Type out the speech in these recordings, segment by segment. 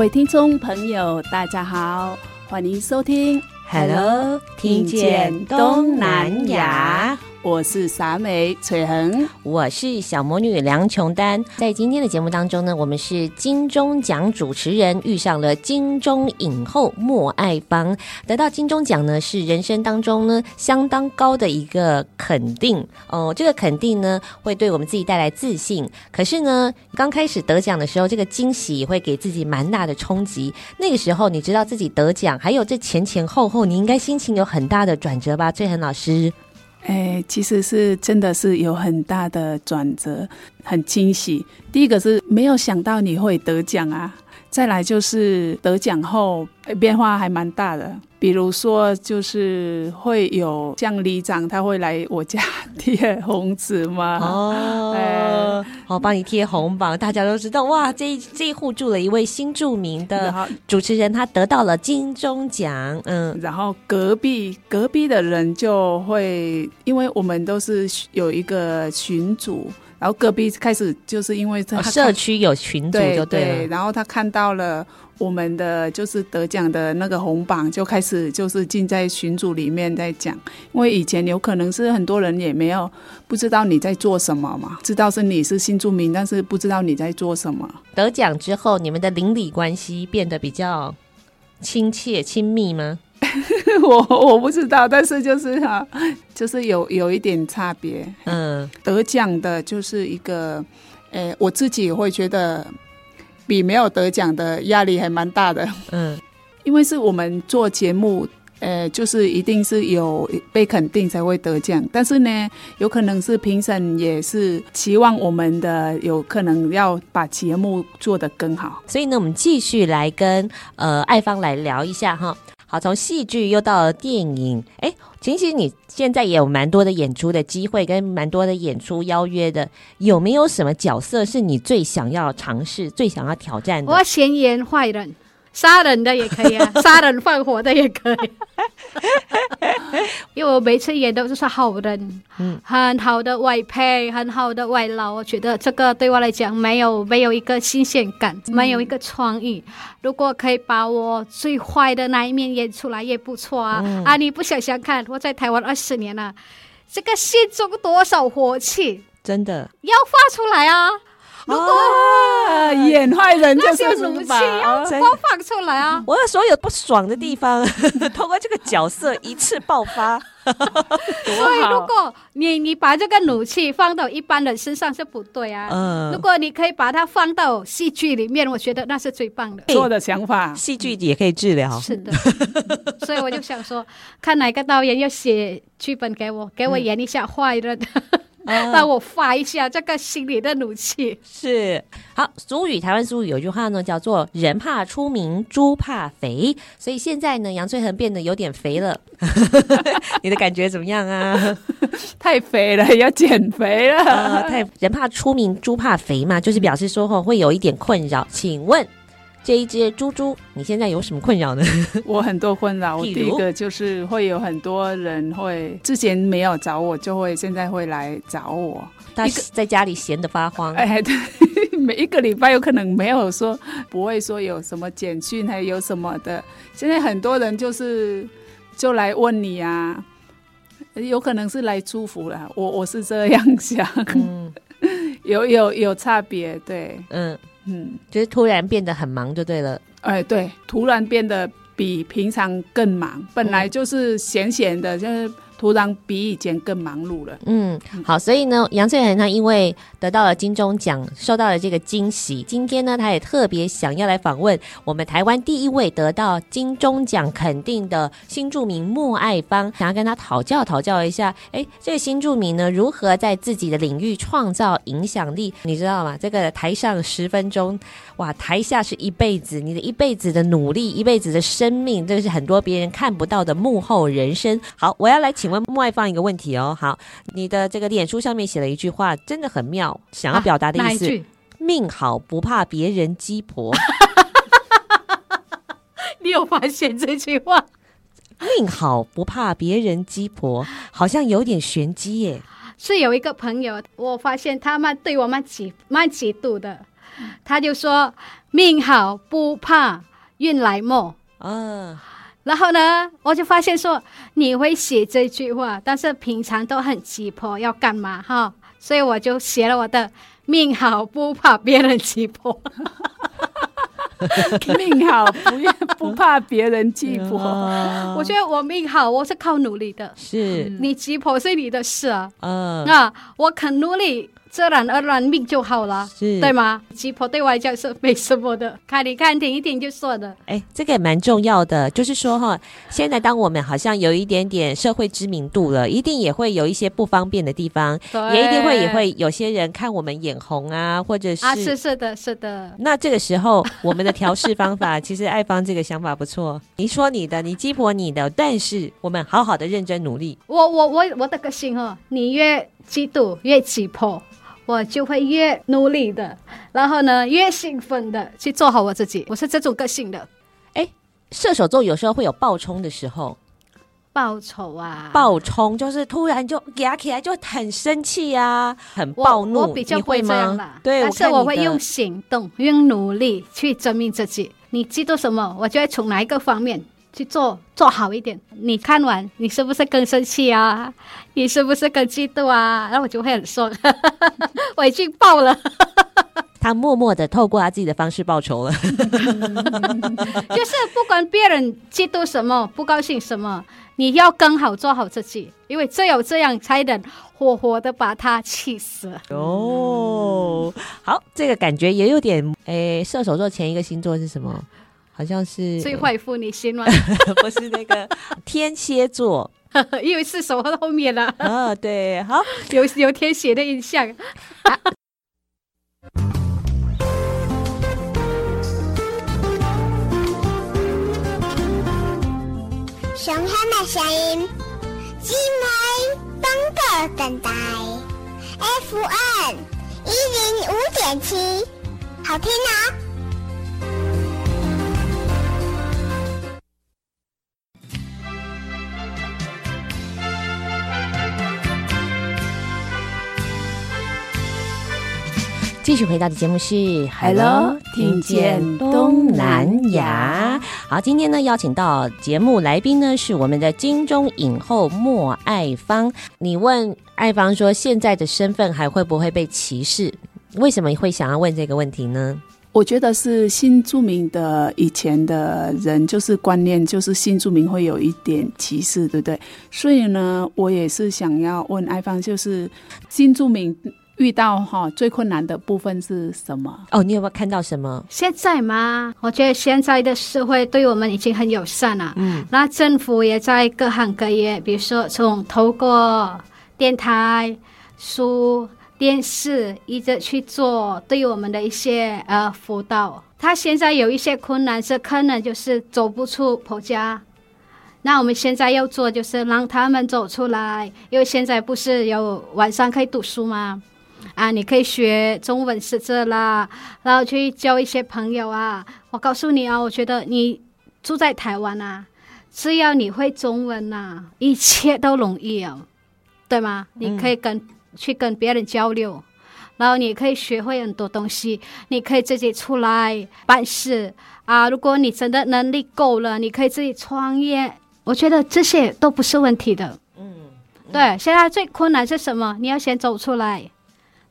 位听众朋友，大家好，欢迎收听 Hello，听见东南亚。我是傻美翠恒，我是小魔女梁琼丹。在今天的节目当中呢，我们是金钟奖主持人，遇上了金钟影后莫爱芳。得到金钟奖呢，是人生当中呢相当高的一个肯定哦。这个肯定呢，会对我们自己带来自信。可是呢，刚开始得奖的时候，这个惊喜也会给自己蛮大的冲击。那个时候，你知道自己得奖，还有这前前后后，你应该心情有很大的转折吧？翠恒老师。哎，其实是真的是有很大的转折，很惊喜。第一个是没有想到你会得奖啊，再来就是得奖后变化还蛮大的。比如说，就是会有像里长，他会来我家 贴红纸吗？哦，哎、好，帮你贴红榜，大家都知道哇，这这一户住了一位新著名的主持人，他得到了金钟奖。嗯，然后隔壁隔壁的人就会，因为我们都是有一个群组，然后隔壁开始就是因为他、哦、社区有群组就对了，对，然后他看到了。我们的就是得奖的那个红榜就开始就是进在群组里面在讲，因为以前有可能是很多人也没有不知道你在做什么嘛，知道是你是新住民，但是不知道你在做什么。得奖之后，你们的邻里关系变得比较亲切亲密吗？我我不知道，但是就是哈，就是有有一点差别。嗯，得奖的就是一个，诶，我自己会觉得。比没有得奖的压力还蛮大的，嗯，因为是我们做节目，呃，就是一定是有被肯定才会得奖，但是呢，有可能是评审也是期望我们的有可能要把节目做得更好，所以呢，我们继续来跟呃爱芳来聊一下哈。好，从戏剧又到了电影，哎，其实你现在也有蛮多的演出的机会，跟蛮多的演出邀约的，有没有什么角色是你最想要尝试、最想要挑战的？我要先演坏人。杀人的也可以啊，杀人放火的也可以，因为我每次演都是好人，嗯，很好的外配，很好的外劳，我觉得这个对我来讲没有没有一个新鲜感，没有一个创意。如果可以把我最坏的那一面演出来也不错啊！嗯、啊，你不想想看，我在台湾二十年了，这个心中多少火气，真的要发出来啊！如果、啊、演坏人就是怒气要播放出来啊！我的所有不爽的地方，通过这个角色一次爆发。所以，如果你你把这个怒气放到一般人身上是不对啊。嗯。如果你可以把它放到戏剧里面，我觉得那是最棒的。做的想法，戏剧也可以治疗。是的。所以我就想说，看哪个导演要写剧本给我，给我演一下坏人。嗯让我发一下这个心里的怒气。是好，俗语，台湾俗语有句话呢，叫做“人怕出名，猪怕肥”。所以现在呢，杨翠恒变得有点肥了，你的感觉怎么样啊？太肥了，要减肥了。呃、太人怕出名，猪怕肥嘛，就是表示说后会有一点困扰。请问？这一只猪猪，你现在有什么困扰呢？我很多困扰。我第一个就是会有很多人会之前没有找我，就会现在会来找我。他在家里闲得发慌。哎，对，每一个礼拜有可能没有说，不会说有什么简讯，还有什么的。现在很多人就是就来问你啊，有可能是来祝福了。我我是这样想，嗯、有有有差别，对，嗯。嗯，就是突然变得很忙就对了。哎，对，突然变得比平常更忙，本来就是闲闲的，就是。突然比以前更忙碌了。嗯，好，所以呢，杨翠恒他因为得到了金钟奖，受到了这个惊喜。今天呢，他也特别想要来访问我们台湾第一位得到金钟奖肯定的新住民莫爱芳，想要跟他讨教讨教一下。哎，这个新住民呢，如何在自己的领域创造影响力？你知道吗？这个台上十分钟，哇，台下是一辈子，你的一辈子的努力，一辈子的生命，这是很多别人看不到的幕后人生。好，我要来请。问莫爱放一个问题哦，好，你的这个脸书上面写了一句话，真的很妙，想要表达的意思：啊、命好不怕别人鸡婆。你有发现这句话？命好不怕别人鸡婆，好像有点玄机耶。是有一个朋友，我发现他们对我蛮嫉蛮嫉妒的，他就说：命好不怕运来磨。啊。然后呢，我就发现说你会写这句话，但是平常都很急迫，要干嘛哈？所以我就写了我的命好不怕别人急迫，命好不不怕别人急迫。我觉得我命好，我是靠努力的。是你急迫是你的事啊。嗯，那我肯努力。自然而然命就好了，是对吗？鸡婆对外教是没什么的，看你看听一听就算了。哎，这个也蛮重要的，就是说哈，现在当我们好像有一点点社会知名度了，一定也会有一些不方便的地方，也一定会也会有些人看我们眼红啊，或者是啊，是是的，是的。那这个时候，我们的调试方法，其实爱芳这个想法不错。你说你的，你鸡婆你的，但是我们好好的认真努力。我我我我的个性哈，你越嫉妒越鸡婆。我就会越努力的，然后呢，越兴奋的去做好我自己。我是这种个性的。哎，射手座有时候会有暴冲的时候，报仇啊！暴冲就是突然就压起来，就很生气啊，很暴怒。我，我比较会这样啦，对，但是我会用行动、用努力去证明自己。你嫉妒什么，我就会从哪一个方面。去做做好一点，你看完你是不是更生气啊？你是不是更嫉妒啊？然后我就会很说，我已经爆了。他默默的透过他自己的方式报仇了。就是不管别人嫉妒什么，不高兴什么，你要更好做好自己，因为只有这样才能活活的把他气死。哦，好，这个感觉也有点，诶，射手座前一个星座是什么？好像是最坏妇女心吗？不是那个 天蝎座，因为是手后面了。啊，对，好，有有天蝎的印象。熊黑的声音，鸡妹等待，FN 一零五点七，好听啊！继续回到的节目是《Hello，听见东南亚》。好，今天呢邀请到节目来宾呢是我们的金钟影后莫爱芳。你问爱芳说，现在的身份还会不会被歧视？为什么会想要问这个问题呢？我觉得是新住民的以前的人就是观念，就是新住民会有一点歧视，对不对？所以呢，我也是想要问爱芳，就是新住民。遇到哈最困难的部分是什么？哦，你有没有看到什么？现在吗？我觉得现在的社会对我们已经很友善了。嗯，那政府也在各行各业，比如说从透过电台、书、电视，一直去做对我们的一些呃辅导。他现在有一些困难是可能就是走不出婆家，那我们现在要做就是让他们走出来，因为现在不是有晚上可以读书吗？啊，你可以学中文识字啦，然后去交一些朋友啊。我告诉你啊，我觉得你住在台湾啊，只要你会中文呐、啊，一切都容易哦，对吗？你可以跟、嗯、去跟别人交流，然后你可以学会很多东西，你可以自己出来办事啊。如果你真的能力够了，你可以自己创业。我觉得这些都不是问题的。嗯，嗯对，现在最困难是什么？你要先走出来。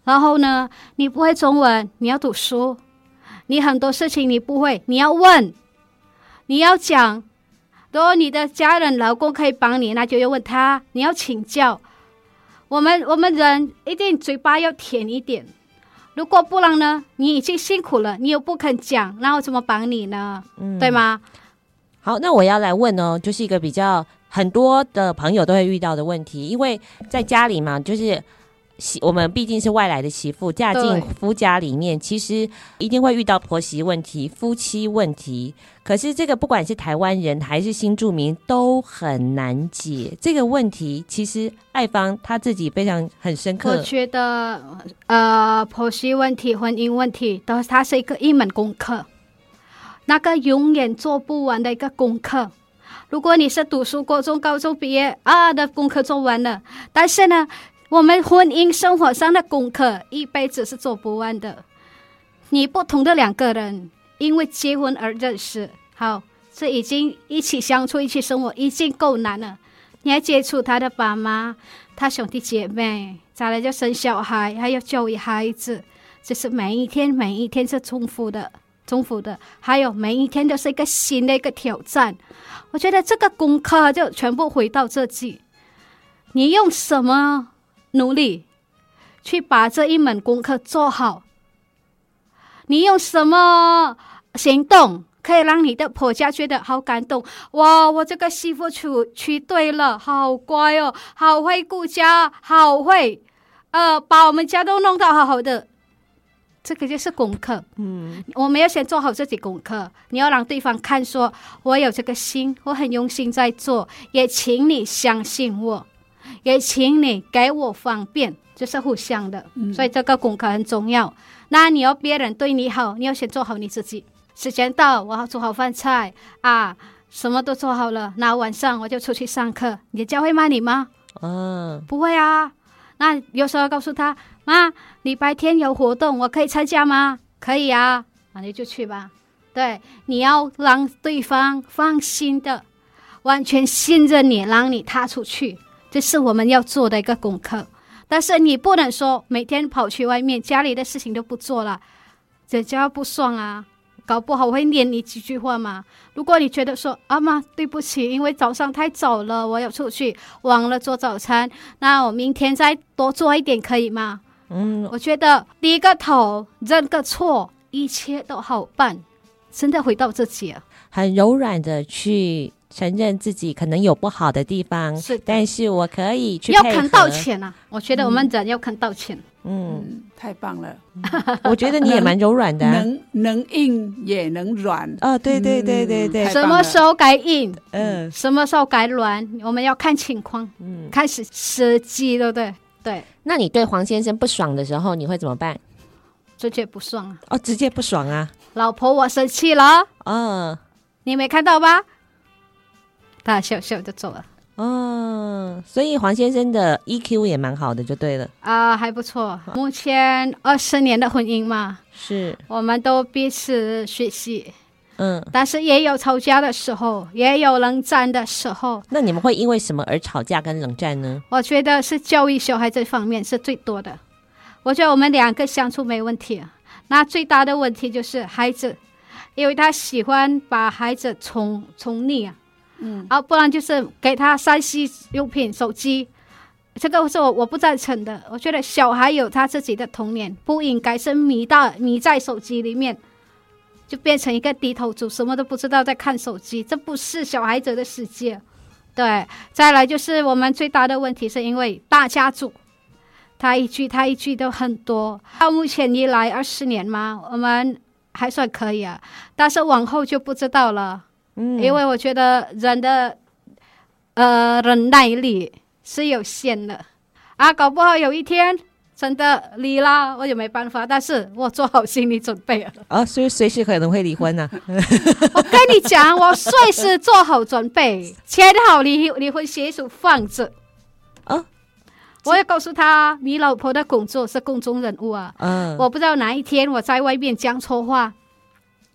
然后呢，你不会中文，你要读书，你很多事情你不会，你要问，你要讲。如果你的家人、老公可以帮你，那就要问他，你要请教。我们我们人一定嘴巴要甜一点，如果不然呢，你已经辛苦了，你又不肯讲，那我怎么帮你呢？嗯，对吗？好，那我要来问哦，就是一个比较很多的朋友都会遇到的问题，因为在家里嘛，就是。媳，我们毕竟是外来的媳妇，嫁进夫家里面，其实一定会遇到婆媳问题、夫妻问题。可是这个不管是台湾人还是新住民，都很难解这个问题。其实爱芳她自己非常很深刻。我觉得，呃，婆媳问题、婚姻问题，都它是一个一门功课，那个永远做不完的一个功课。如果你是读书高中、高中毕业啊的功课做完了，但是呢，我们婚姻生活上的功课一辈子是做不完的。你不同的两个人因为结婚而认识，好，这已经一起相处、一起生活已经够难了。你还接触他的爸妈、他兄弟姐妹，再来就生小孩，还要教育孩子，就是每一天、每一天是重复的、重复的，还有每一天都是一个新的一个挑战。我觉得这个功课就全部回到自己，你用什么？努力去把这一门功课做好。你用什么行动可以让你的婆家觉得好感动？哇，我这个媳妇娶娶对了，好乖哦，好会顾家，好会，呃，把我们家都弄得好好的。这个就是功课。嗯，我们要先做好自己功课。你要让对方看，说我有这个心，我很用心在做，也请你相信我。也请你给我方便，就是互相的，嗯、所以这个功课很重要。那你要别人对你好，你要先做好你自己。时间到，我要做好饭菜啊，什么都做好了。那晚上我就出去上课。你教会骂你吗？嗯，不会啊。那有时候告诉他，妈，礼拜天有活动，我可以参加吗？可以啊，那你就去吧。对，你要让对方放心的，完全信任你，让你踏出去。这是我们要做的一个功课，但是你不能说每天跑去外面，家里的事情都不做了，这叫不爽啊！搞不好我会念你几句话嘛。如果你觉得说阿妈对不起，因为早上太早了，我要出去忘了做早餐，那我明天再多做一点可以吗？嗯，我觉得低个头认个错，一切都好办，真的回到自己啊，很柔软的去。承认自己可能有不好的地方，是，但是我可以去要肯道歉啊！我觉得我们人要肯道歉。嗯，嗯，太棒了。我觉得你也蛮柔软的，啊能，能能硬也能软。哦，对对对对对，什么时候该硬？嗯，什么时候该软？我们要看情况。嗯，开始时机，对不对？对。那你对黄先生不爽的时候，你会怎么办？直接不爽啊！哦，直接不爽啊！老婆，我生气了。嗯，你没看到吧？他笑笑就走了。哦，所以黄先生的 EQ 也蛮好的，就对了。啊，还不错。目前二十年的婚姻嘛，是，我们都彼此学习。嗯，但是也有吵架的时候，也有冷战的时候。那你们会因为什么而吵架跟冷战呢？我觉得是教育小孩这方面是最多的。我觉得我们两个相处没问题，那最大的问题就是孩子，因为他喜欢把孩子宠宠溺啊。嗯，啊，不然就是给他 3C 用品、手机，这个是我我不赞成的。我觉得小孩有他自己的童年，不应该是迷到迷在手机里面，就变成一个低头族，什么都不知道在看手机，这不是小孩子的世界。对，再来就是我们最大的问题是因为大家族，他一句他一句都很多。到目前一来二十年嘛，我们还算可以啊，但是往后就不知道了。嗯，因为我觉得人的呃忍耐力是有限的啊，搞不好有一天真的离了，我也没办法。但是我做好心理准备了啊，所以随时可能会离婚呢、啊。我跟你讲，我随时做好准备，签好离离婚协议书放着啊。我也告诉他，你老婆的工作是公众人物啊。嗯，我不知道哪一天我在外面讲错话。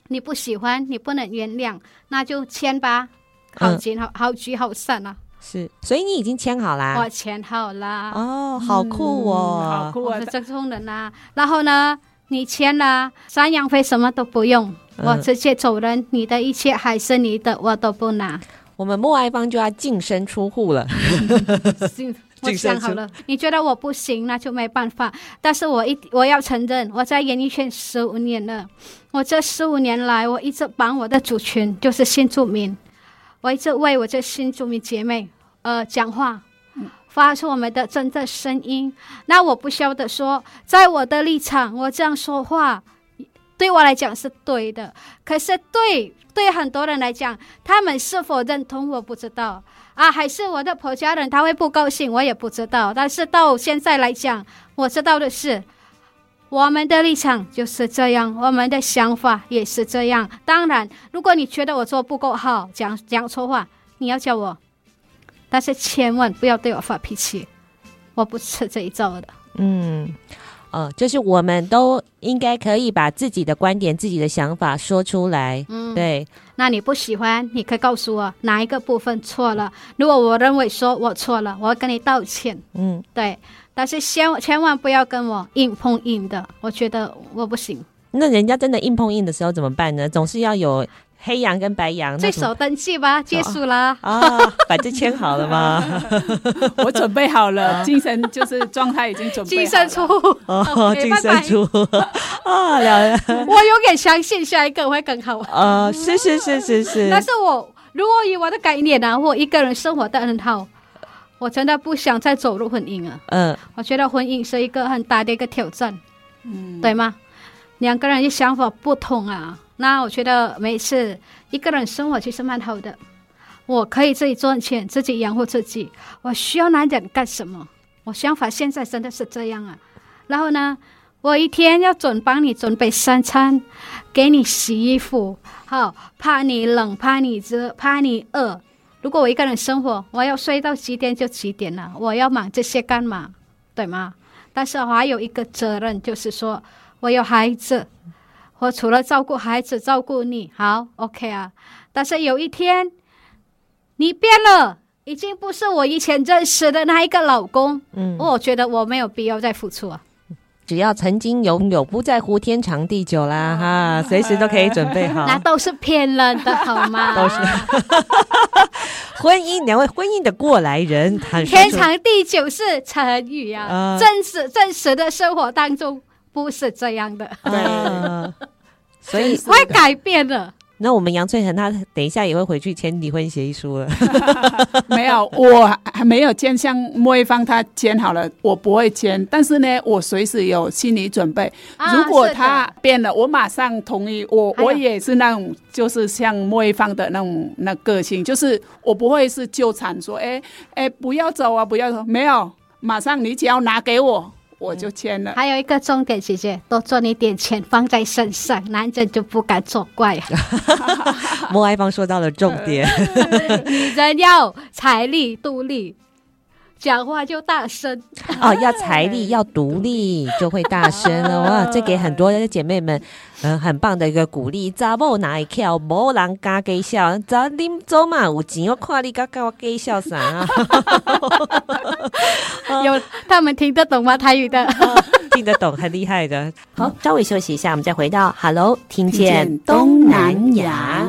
你不喜欢，你不能原谅，那就签吧，好聚好好聚好散啊！是，所以你已经签好啦？我签好啦。哦，好酷哦，嗯、好酷啊！我是这种人啊。然后呢，你签了赡养费，什么都不用，嗯、我直接走人，你的一切还是你的，我都不拿。我们默爱方就要净身出户了。我想好了，你觉得我不行，那就没办法。但是我一我要承认，我在演艺圈十五年了，我这十五年来，我一直帮我的族群，就是新住民，我一直为我这新住民姐妹呃讲话，发出我们的真正声音。那我不晓得说，在我的立场，我这样说话对我来讲是对的，可是对对很多人来讲，他们是否认同，我不知道。啊，还是我的婆家人他会不高兴，我也不知道。但是到现在来讲，我知道的是，我们的立场就是这样，我们的想法也是这样。当然，如果你觉得我做不够好，讲讲错话，你要叫我，但是千万不要对我发脾气，我不吃这一招的。嗯。呃，就是我们都应该可以把自己的观点、自己的想法说出来。嗯，对。那你不喜欢，你可以告诉我哪一个部分错了。如果我认为说我错了，我要跟你道歉。嗯，对。但是千千万不要跟我硬碰硬的，我觉得我不行。那人家真的硬碰硬的时候怎么办呢？总是要有。黑羊跟白羊，最首登记吧，结束了啊，反正签好了吗？我准备好了，精神就是状态已经准备好了。净身出哦，净身出 啊，了。我有点相信下一个会更好。啊，是是是是是。但是我如果以我的概念呢，我一个人生活得很好，我真的不想再走入婚姻了。嗯，我觉得婚姻是一个很大的一个挑战，嗯，对吗？两个人的想法不同啊。那我觉得每次一个人生活其实蛮好的，我可以自己赚钱，自己养活自己。我需要男人干什么？我想法现在真的是这样啊。然后呢，我一天要准帮你准备三餐，给你洗衣服，好，怕你冷，怕你热，怕你饿。如果我一个人生活，我要睡到几点就几点了。我要忙这些干嘛？对吗？但是我还有一个责任，就是说我有孩子。我除了照顾孩子，照顾你，好，OK 啊。但是有一天，你变了，已经不是我以前认识的那一个老公。嗯，我觉得我没有必要再付出啊。只要曾经拥有，不在乎天长地久啦，哈，随时都可以准备好。那都是骗人的，好吗？都是 婚姻，两位婚姻的过来人，天长地久是成语啊，呃、真实真实的生活当中。不是这样的，对，所以会改变的。那我们杨翠恒他等一下也会回去签离婚协议书了。没有，我还没有签，像莫一芳他签好了，我不会签。但是呢，我随时有心理准备。如果他变了，我马上同意。我我也是那种，就是像莫一芳的那种那个性，就是我不会是纠缠说，哎哎，不要走啊，不要走。没有，马上你只要拿给我。我就签了。还有一个重点，姐姐多赚一点钱放在身上，男人就不敢作怪。莫爱芳说到了重点，女人要财力独立。讲话就大声哦，要财力要独立就会大声了哇！这给很多的姐妹们嗯、呃、很棒的一个鼓励。查某哪一跳，无人敢给笑。查恁走嘛有钱，我看你敢跟我给笑啥？有他们听得懂吗？台语的听得懂，很厉害的。好，稍微休息一下，我们再回到 Hello，听见东南亚。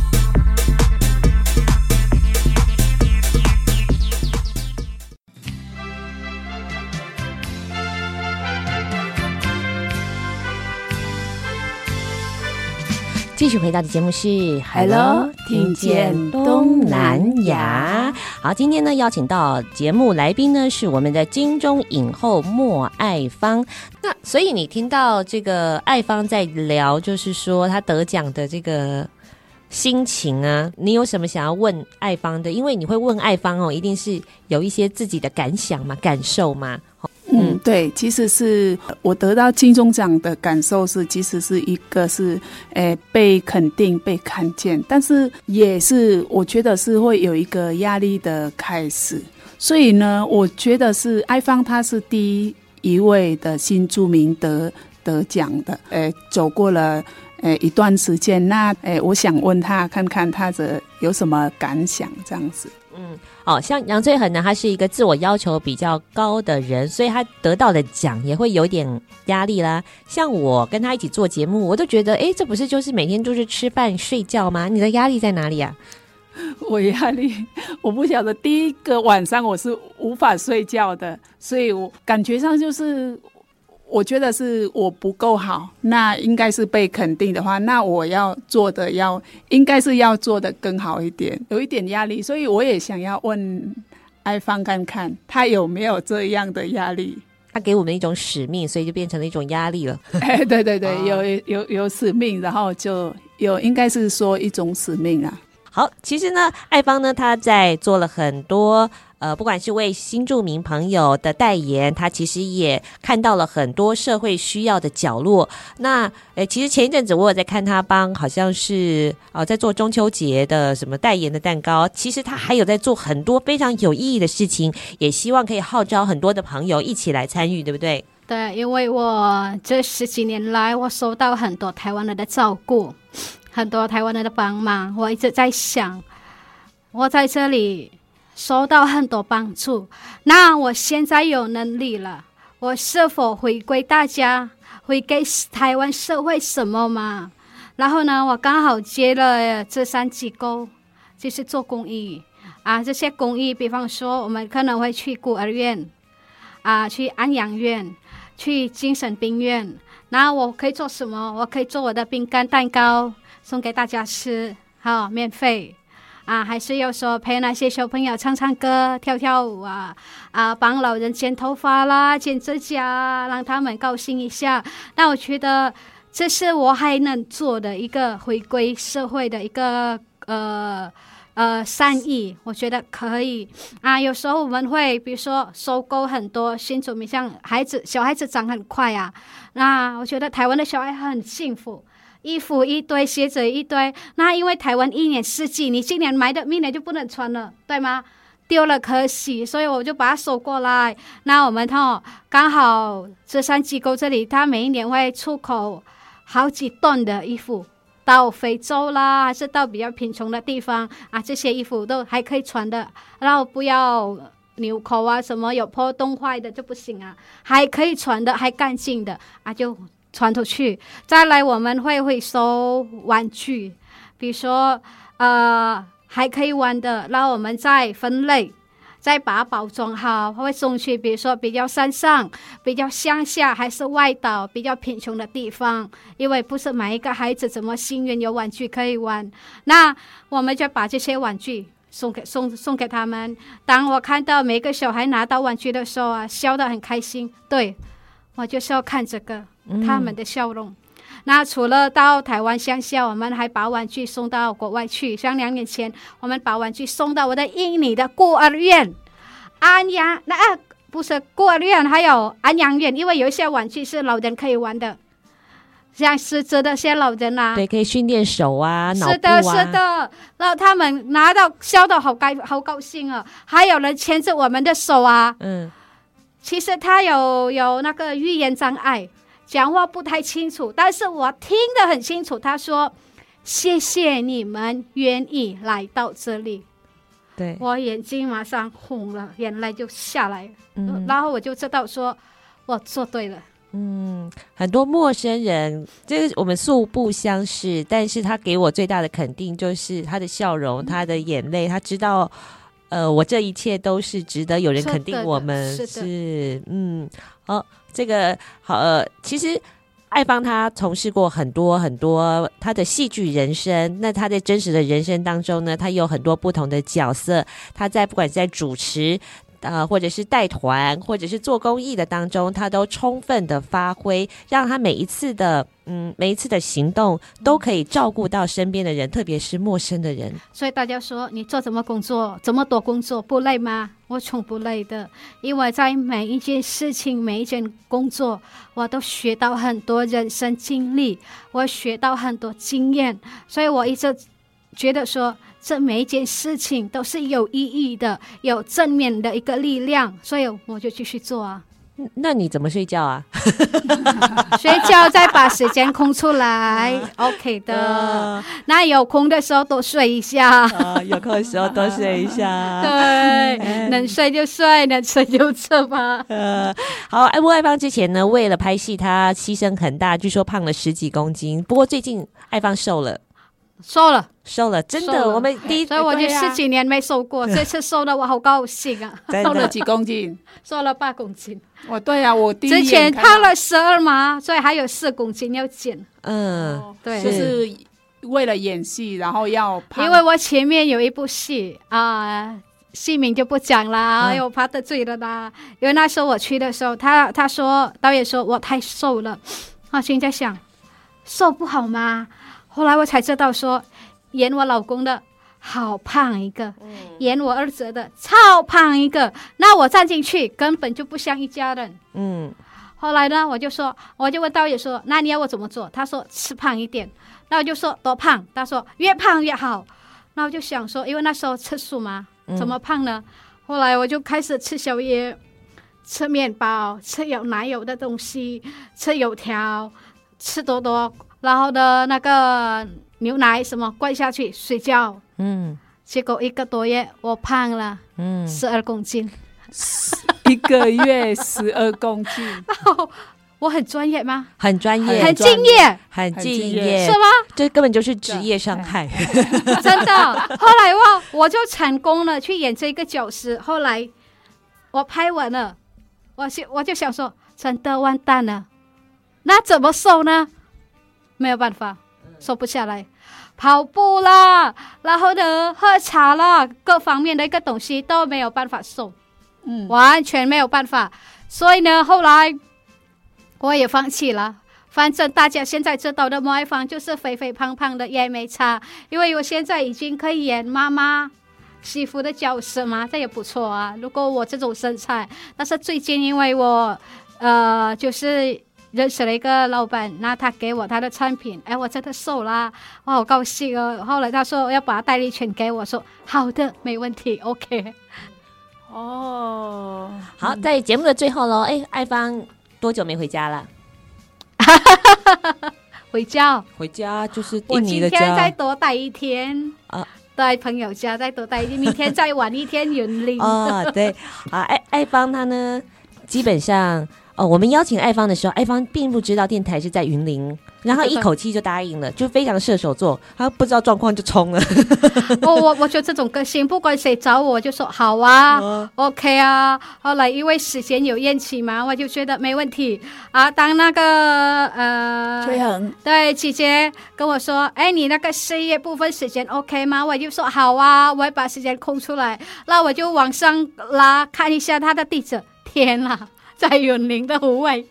继续回到的节目是《Hello，听见东南亚》。好，今天呢邀请到节目来宾呢是我们的金钟影后莫爱芳。那所以你听到这个爱芳在聊，就是说她得奖的这个心情啊，你有什么想要问爱芳的？因为你会问爱芳哦，一定是有一些自己的感想嘛、感受嘛。嗯，对，其实是我得到金钟奖的感受是，其实是一个是，诶，被肯定、被看见，但是也是我觉得是会有一个压力的开始。所以呢，我觉得是爱芳，他是第一位的新著名得得奖的。诶，走过了诶一段时间，那诶，我想问他，看看他的有什么感想，这样子。嗯，哦，像杨翠恒呢，他是一个自我要求比较高的人，所以他得到的奖也会有点压力啦。像我跟他一起做节目，我都觉得，诶，这不是就是每天都是吃饭睡觉吗？你的压力在哪里啊？我压力，我不晓得。第一个晚上我是无法睡觉的，所以我感觉上就是，我觉得是我不够好。那应该是被肯定的话，那我要做的要应该是要做的更好一点，有一点压力。所以我也想要问爱芳看看，他有没有这样的压力？他给我们一种使命，所以就变成了一种压力了。哎，对对对，哦、有有有使命，然后就有应该是说一种使命啊。好，其实呢，爱芳呢，他在做了很多，呃，不管是为新住民朋友的代言，他其实也看到了很多社会需要的角落。那，诶，其实前一阵子我有在看他帮，好像是哦、呃，在做中秋节的什么代言的蛋糕。其实他还有在做很多非常有意义的事情，也希望可以号召很多的朋友一起来参与，对不对？对，因为我这十几年来，我收到很多台湾人的照顾。很多台湾人的帮忙，我一直在想，我在这里收到很多帮助。那我现在有能力了，我是否回归大家，会给台湾社会什么吗？然后呢，我刚好接了这三机构，就是做公益啊。这些公益，比方说，我们可能会去孤儿院啊，去安养院，去精神病院。那我可以做什么？我可以做我的饼干蛋糕。送给大家吃，好免费啊！还是要说陪那些小朋友唱唱歌、跳跳舞啊啊，帮老人剪头发啦、剪指甲，让他们高兴一下。那我觉得这是我还能做的一个回归社会的一个呃呃善意，我觉得可以啊。有时候我们会比如说收购很多新住民，像孩子小孩子长很快啊，那我觉得台湾的小孩很幸福。衣服一堆，鞋子一堆。那因为台湾一年四季，你今年买的，明年就不能穿了，对吗？丢了可惜，所以我就把它收过来。那我们哈刚好这三机构这里，它每一年会出口好几吨的衣服到非洲啦，还是到比较贫穷的地方啊。这些衣服都还可以穿的，然后不要纽扣啊，什么有破洞坏的就不行啊，还可以穿的，还干净的啊就。传出去，再来我们会会收玩具，比如说呃还可以玩的，然后我们再分类，再把它包装好，会送去，比如说比较山上、比较乡下还是外岛比较贫穷的地方，因为不是每一个孩子怎么幸运有玩具可以玩，那我们就把这些玩具送给送送给他们。当我看到每个小孩拿到玩具的时候啊，笑得很开心，对，我就是要看这个。他们的笑容。嗯、那除了到台湾乡下，我们还把玩具送到国外去。像两年前，我们把玩具送到我的印尼的孤儿院、安阳，那、啊、不是孤儿院，还有安阳院，因为有一些玩具是老人可以玩的，像失智的些老人啊，对，可以训练手啊。是的，是的。然后他们拿到笑得好高好高兴啊，还有人牵着我们的手啊。嗯，其实他有有那个语言障碍。讲话不太清楚，但是我听得很清楚。他说：“谢谢你们愿意来到这里。”对，我眼睛马上红了，眼泪就下来。嗯，然后我就知道说，我做对了。嗯，很多陌生人，这个我们素不相识，但是他给我最大的肯定就是他的笑容，嗯、他的眼泪，他知道，呃，我这一切都是值得有人肯定我们。是，是，嗯，好。这个好，呃，其实爱芳她从事过很多很多她的戏剧人生。那她在真实的人生当中呢，她有很多不同的角色。她在不管在主持，呃，或者是带团，或者是做公益的当中，他都充分的发挥，让他每一次的。嗯，每一次的行动都可以照顾到身边的人，特别是陌生的人。所以大家说，你做什么工作，这么多工作不累吗？我从不累的，因为在每一件事情、每一件工作，我都学到很多人生经历，我学到很多经验，所以我一直觉得说，这每一件事情都是有意义的，有正面的一个力量，所以我就继续做啊。那你怎么睡觉啊？睡觉再把时间空出来，OK 的。呃、那有空的时候多睡一下，呃、有空的时候多睡一下。对，能睡就睡，能吃就吃吧。呃，好，爱爱芳之前呢，为了拍戏，她牺牲很大，据说胖了十几公斤。不过最近爱芳瘦了。瘦了，瘦了，真的，我们第一，所以我就十几年没瘦过，这次瘦了，我好高兴啊！瘦了几公斤？瘦了八公斤。哦，对啊，我第一之前胖了十二嘛，所以还有四公斤要减。嗯，对，就是为了演戏，然后要胖。因为我前面有一部戏啊，戏名就不讲了，哎呦，怕得罪了啦。因为那时候我去的时候，他他说导演说我太瘦了，我心在想，瘦不好吗？后来我才知道说，演我老公的好胖一个，嗯、演我儿子的超胖一个，那我站进去根本就不像一家人。嗯，后来呢，我就说，我就问导演说，那你要我怎么做？他说吃胖一点。那我就说多胖？他说越胖越好。那我就想说，因为那时候吃素嘛，怎么胖呢？嗯、后来我就开始吃宵夜，吃面包，吃有奶油的东西，吃油条，吃多多。然后的那个牛奶什么灌下去睡觉，嗯，结果一个多月我胖了，嗯，十二公斤，一个月十二公斤，我很专业吗？很专业，很敬业，很敬业，是吗？这根本就是职业伤害，真的。后来我我就成功了去演这个角色，后来我拍完了，我就我就想说，真的完蛋了，那怎么瘦呢？没有办法，瘦不下来，跑步啦，然后呢，喝茶啦，各方面的一个东西都没有办法瘦，嗯，完全没有办法。所以呢，后来我也放弃了。反正大家现在知道的莫爱芳就是肥肥胖胖的也没差，因为我现在已经可以演妈妈、媳妇的角色嘛，这也不错啊。如果我这种身材，但是最近因为我，呃，就是。认识了一个老板，那他给我他的产品，哎，我真的瘦啦，我好高兴哦。后来他说要把代理权给我，说好的，没问题，OK。哦，好，在节目的最后喽，哎，爱芳多久没回家了？回家，回家就是我今天再多待一天啊，在朋友家再多待一天，明天再晚一天云林。哦，对，啊，爱爱芳她呢，基本上。哦，我们邀请爱芳的时候，爱芳并不知道电台是在云林，然后一口气就答应了，就非常射手座，他不知道状况就冲了。我我我觉得这种个性，不管谁找我就说好啊、哦、，OK 啊。后来因为时间有延期嘛，我就觉得没问题啊。当那个呃，崔恒对姐姐跟我说，哎，你那个事业部分时间 OK 吗？我就说好啊，我会把时间空出来。那我就往上拉看一下他的地址。天哪！在永宁的湖尾，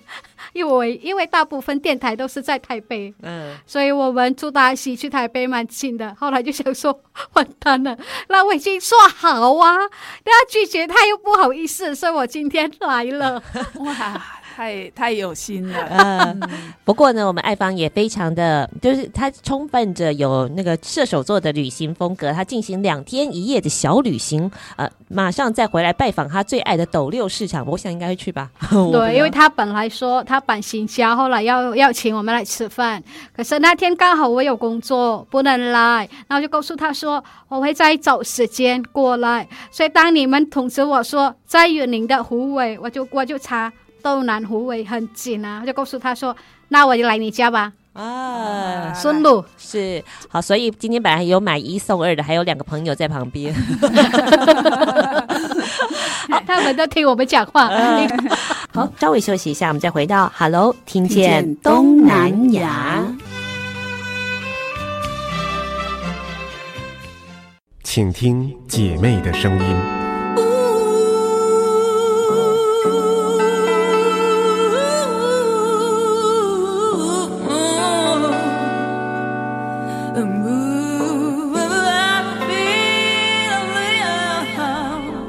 因为因为大部分电台都是在台北，嗯，所以我们住大溪去台北蛮近的。后来就想说，完蛋了，那我已经说好啊，他拒绝他又不好意思，所以我今天来了。哇！太太有心了，嗯。不过呢，我们爱芳也非常的，就是他充分着有那个射手座的旅行风格。他进行两天一夜的小旅行，呃，马上再回来拜访他最爱的斗六市场。我想应该会去吧。对，因为他本来说他搬新家，后来要要请我们来吃饭，可是那天刚好我有工作不能来，然后就告诉他说我会再找时间过来。所以当你们通知我说在云林的湖尾，我就我就查。斗南湖尾很近啊，就告诉他说：“那我就来你家吧。”啊，顺路是好，所以今天本来有买一送二的，还有两个朋友在旁边，他们都听我们讲话。呃、好，稍微休息一下，我们再回到 Hello，听见东南亚，请听姐妹的声音。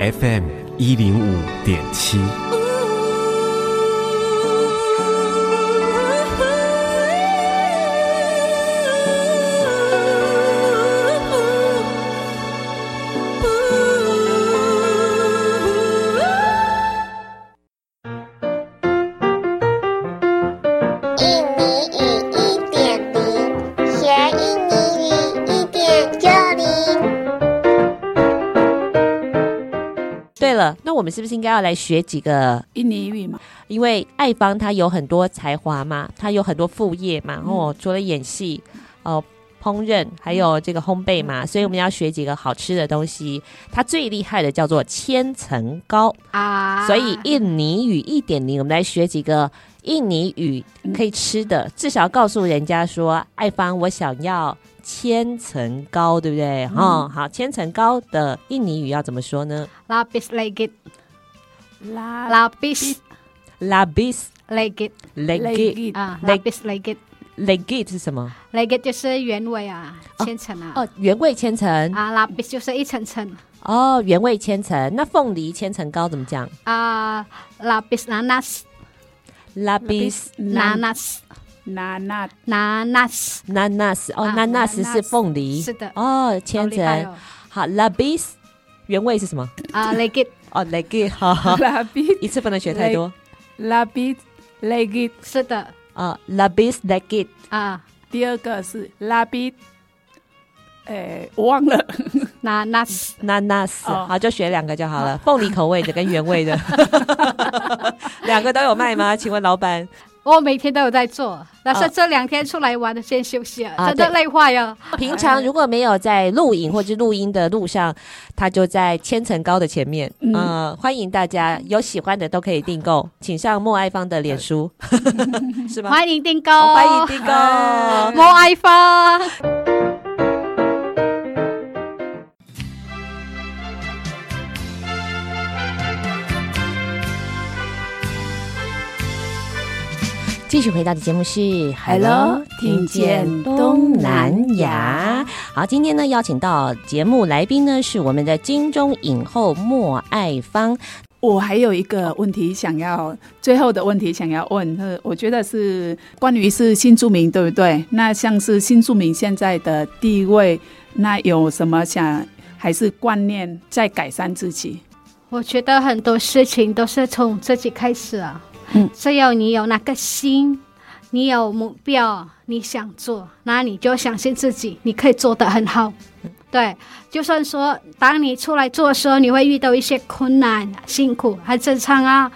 FM 一零五点七。我们是不是应该要来学几个印尼语嘛？因为爱芳她有很多才华嘛，她有很多副业嘛，哦，除了演戏，哦。烹饪还有这个烘焙嘛，所以我们要学几个好吃的东西。它最厉害的叫做千层糕啊，所以印尼语一点零，我们来学几个印尼语可以吃的，至少告诉人家说：“爱芳，我想要千层糕，对不对？”哈、嗯哦，好，千层糕的印尼语要怎么说呢？Lapis legit，lapis，lapis legit，legit 啊，lapis legit。Legit 是什么？Legit 就是原味啊，千层啊。哦，原味千层啊，Lapis 就是一层层。哦，原味千层。那凤梨千层糕怎么讲？啊，Lapis nanas。Lapis nanas。nanas。nanas。nanas。哦，nanas 是凤梨。是的。哦，千层。好，labis 原味是什么？啊，Legit。哦，Legit。好，labis 一次不能学太多。，labis Legit。是的。啊，labis legit 啊，第二个是 labis 诶，我忘了，Nanas，Nanas，好，就学两个就好了，凤梨口味的跟原味的，两个都有卖吗？请问老板？我每天都有在做，但是这两天出来玩的先休息，真的累坏了。平常如果没有在录影或者录音的路上，他就在千层糕的前面。嗯，欢迎大家有喜欢的都可以订购，请上莫爱芳的脸书，是吧？欢迎订购，欢迎订购，莫爱芳。继续回到的节目是《Hello 听见东南亚》。好，今天呢邀请到节目来宾呢是我们的金钟影后莫爱芳。我还有一个问题想要，最后的问题想要问，我觉得是关于是新住民对不对？那像是新住民现在的地位，那有什么想还是观念在改善自己？我觉得很多事情都是从自己开始啊。嗯，只要你有那个心，你有目标，你想做，那你就相信自己，你可以做得很好。对，就算说当你出来做的时候，你会遇到一些困难、辛苦，很正常啊。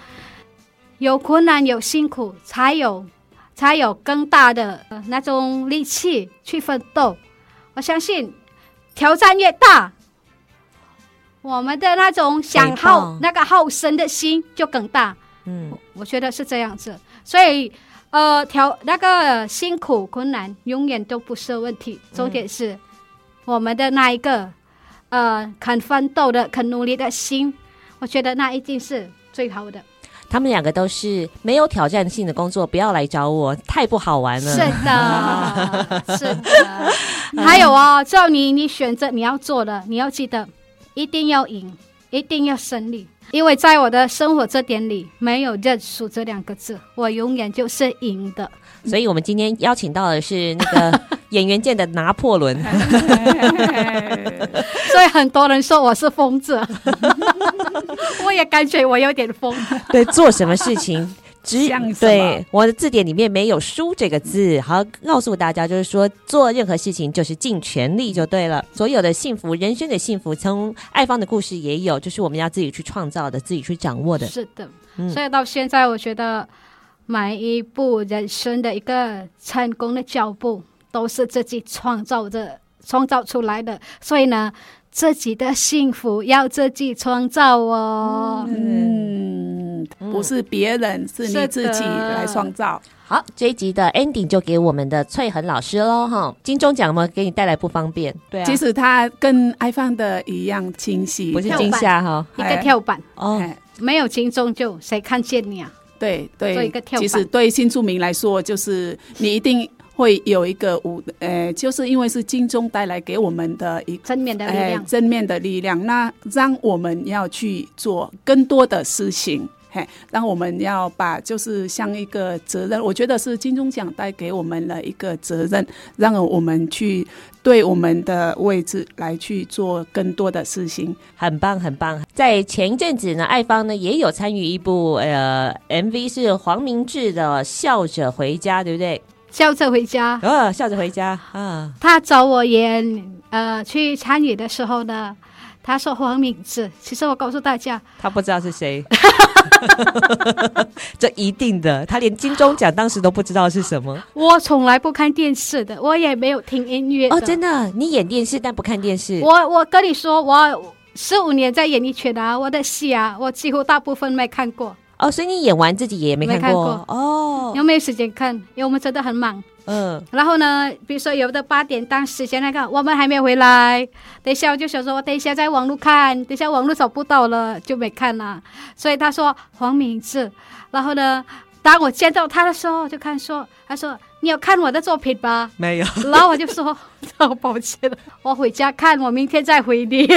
有困难有辛苦，才有才有更大的那种力气去奋斗。我相信挑战越大，我们的那种想好那个好胜的心就更大。嗯，我觉得是这样子，所以呃，调那个辛苦困难永远都不是问题，重点是我们的那一个呃肯奋斗的、肯努力的心，我觉得那一定是最好的。他们两个都是没有挑战性的工作，不要来找我，太不好玩了。是的，是的。还有哦，只要你你选择你要做的，你要记得一定要赢，一定要胜利。因为在我的生活这点里，没有认输这两个字，我永远就是赢的。所以，我们今天邀请到的是那个演员界的拿破仑。所以很多人说我是疯子，我也感觉我有点疯。对，做什么事情？只对，我的字典里面没有“输”这个字。好，告诉大家，就是说做任何事情就是尽全力就对了。所有的幸福，人生的幸福，从爱方的故事也有，就是我们要自己去创造的，自己去掌握的。是的，嗯、所以到现在，我觉得每一步人生的一个成功的脚步，都是自己创造的、创造出来的。所以呢，自己的幸福要自己创造哦。嗯。不是别人，是你自己来创造。好，这一集的 ending 就给我们的翠恒老师喽，哈！金钟奖嘛，给你带来不方便。对啊，其实它跟 iPhone 的一样清晰，不是惊吓哈，一个跳板哦，没有金钟就谁看见你啊？对对，做一个跳板。其实对新住民来说，就是你一定。会有一个五，呃，就是因为是金钟带来给我们的一正面的力量，呃，正面的力量，那让我们要去做更多的事情，嘿，让我们要把就是像一个责任，我觉得是金钟奖带给我们了一个责任，让我们去对我们的位置来去做更多的事情，很棒，很棒。在前一阵子呢，爱芳呢也有参与一部呃 MV，是黄明志的《笑着回家》，对不对？笑着回家，哦，笑着回家啊！他找我演，呃，去参与的时候呢，他说黄敏志，其实我告诉大家，他不知道是谁，这一定的，他连金钟奖当时都不知道是什么。我从来不看电视的，我也没有听音乐。哦，真的，你演电视但不看电视。我我跟你说，我十五年在演艺圈啊，我的戏啊，我几乎大部分没看过。哦，所以你演完自己也没看过，没看过哦？有没有时间看？因为我们真的很忙。嗯，然后呢，比如说有的八点档时间那个，我们还没回来，等一下我就想说，我等一下在网络看，等一下网络找不到了就没看了。所以他说黄明志，然后呢，当我见到他的时候，就看说，他说你有看我的作品吧？没有。然后我就说，好 抱歉了，我回家看，我明天再回你。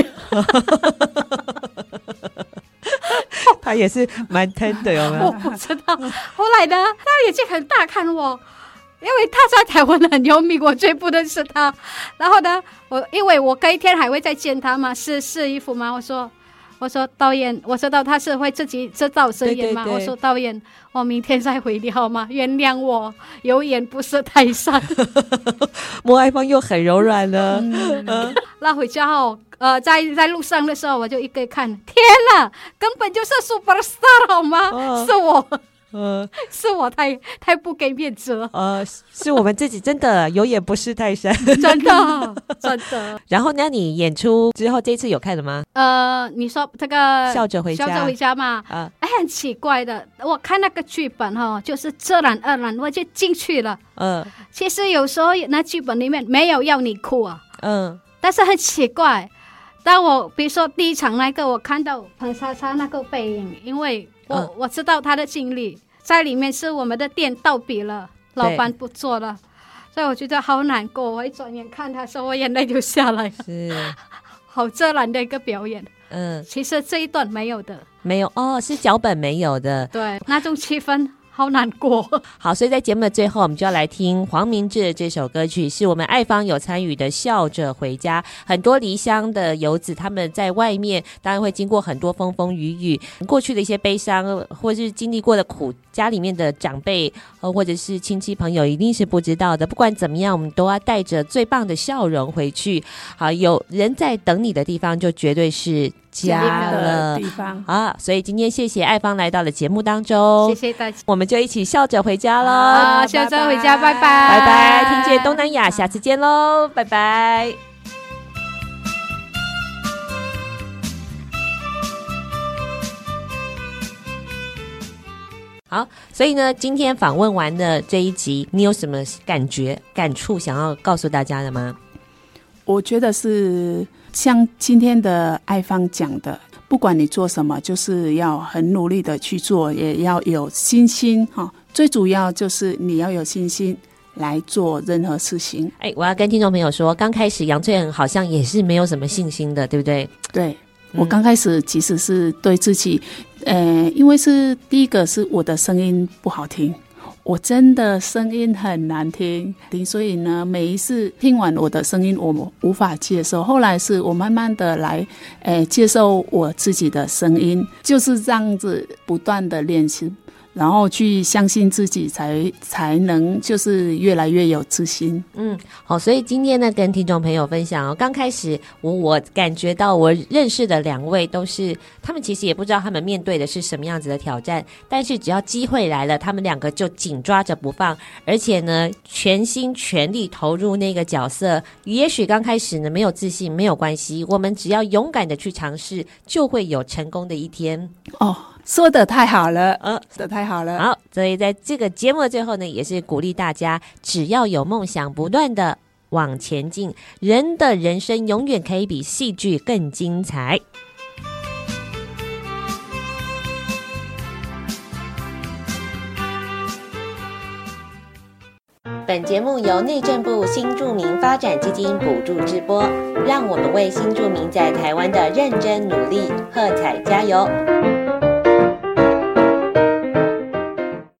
他也是蛮疼的，有没有？我不知道。后来呢，他眼睛很大看我。因为他在台湾很有名，我最不认识他。然后呢，我因为我隔一天还会再见他嘛，试试衣服嘛。我说，我说导演，我知道他是会自己制造声音嘛。我说导演，我明天再回你好吗？原谅我有眼不识泰山。莫爱芳又很柔软了。那回家后，呃，在在路上的时候，我就一个看，天哪，根本就是 super star 好吗？哦、是我。呃，是我太太不给面子了。呃，是我们自己真的有眼不识泰山，真的真的。然后呢，你演出之后这次有看了吗？呃，你说这个笑着回家，笑着回家嘛？啊，哎，很奇怪的，我看那个剧本哈，就是自然而然我就进去了。嗯，其实有时候那剧本里面没有要你哭啊。嗯，但是很奇怪，当我比如说第一场那个，我看到彭莎莎那个背影，因为。我、嗯、我知道他的经历，在里面是我们的店倒闭了，老板不做了，所以我觉得好难过。我一转眼看他说，我眼泪就下来了。是，好自然的一个表演。嗯，其实这一段没有的，没有哦，是脚本没有的。对，那种气氛。好难过，好，所以在节目的最后，我们就要来听黄明志的这首歌曲，是我们爱芳有参与的《笑着回家》。很多离乡的游子，他们在外面当然会经过很多风风雨雨，过去的一些悲伤，或是经历过的苦，家里面的长辈，或者是亲戚朋友一定是不知道的。不管怎么样，我们都要带着最棒的笑容回去。好，有人在等你的地方，就绝对是。家了地方啊，所以今天谢谢爱芳来到了节目当中，谢谢大家，我们就一起笑着回家喽，好，笑着回家，拜拜，拜拜，听见东南亚，下次见喽，拜拜。好，所以呢，今天访问完的这一集，你有什么感觉、感触想要告诉大家的吗？我觉得是。像今天的爱芳讲的，不管你做什么，就是要很努力的去做，也要有信心哈。最主要就是你要有信心来做任何事情。哎，我要跟听众朋友说，刚开始杨翠恒好像也是没有什么信心的，对不对？对，我刚开始其实是对自己，呃，因为是第一个是我的声音不好听。我真的声音很难听，所以呢，每一次听完我的声音，我无法接受。后来是我慢慢的来，诶，接受我自己的声音，就是这样子不断的练习。然后去相信自己才，才才能就是越来越有自信。嗯，好，所以今天呢，跟听众朋友分享哦，刚开始我我感觉到我认识的两位都是，他们其实也不知道他们面对的是什么样子的挑战，但是只要机会来了，他们两个就紧抓着不放，而且呢，全心全力投入那个角色。也许刚开始呢没有自信没有关系，我们只要勇敢的去尝试，就会有成功的一天。哦。说的太好了，嗯，说的太好了。好，所以在这个节目的最后呢，也是鼓励大家，只要有梦想，不断的往前进，人的人生永远可以比戏剧更精彩。本节目由内政部新住民发展基金补助直播，让我们为新住民在台湾的认真努力喝彩加油。